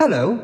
Hello,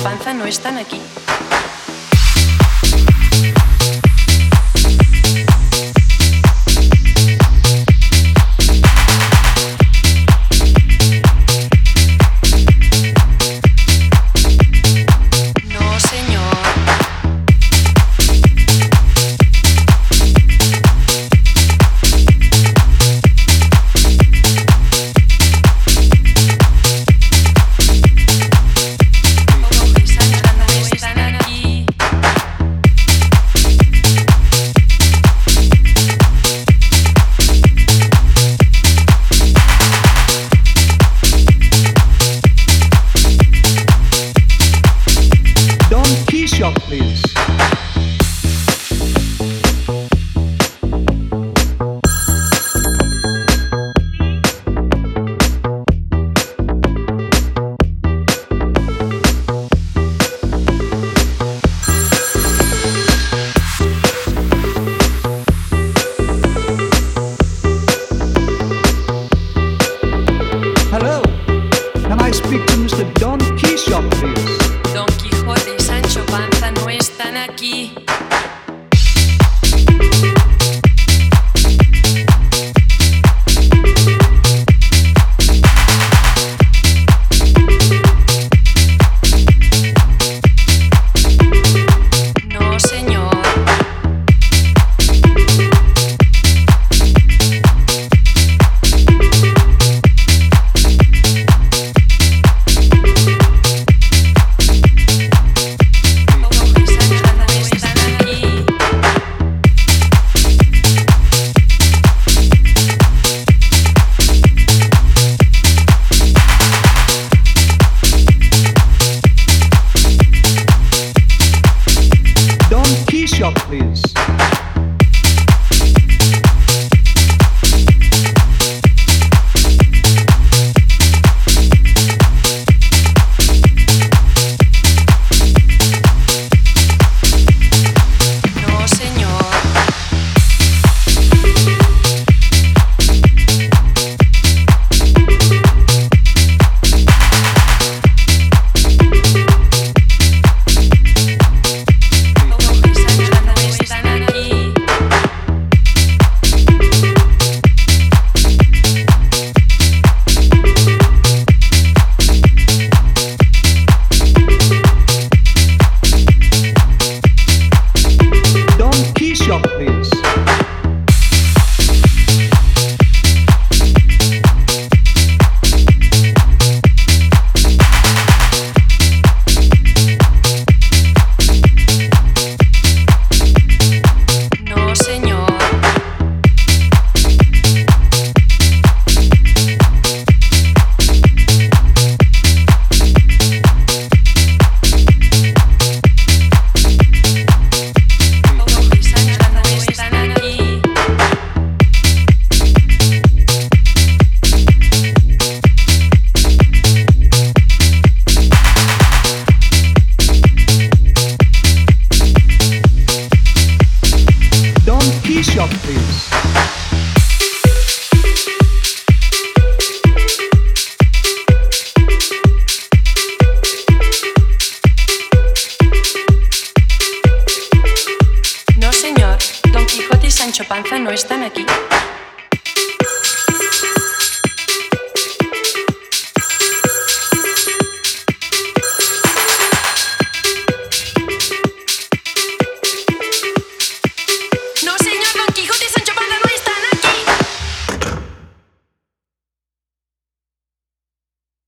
panza no están aquí. shop, please. están aquí. no están aquí.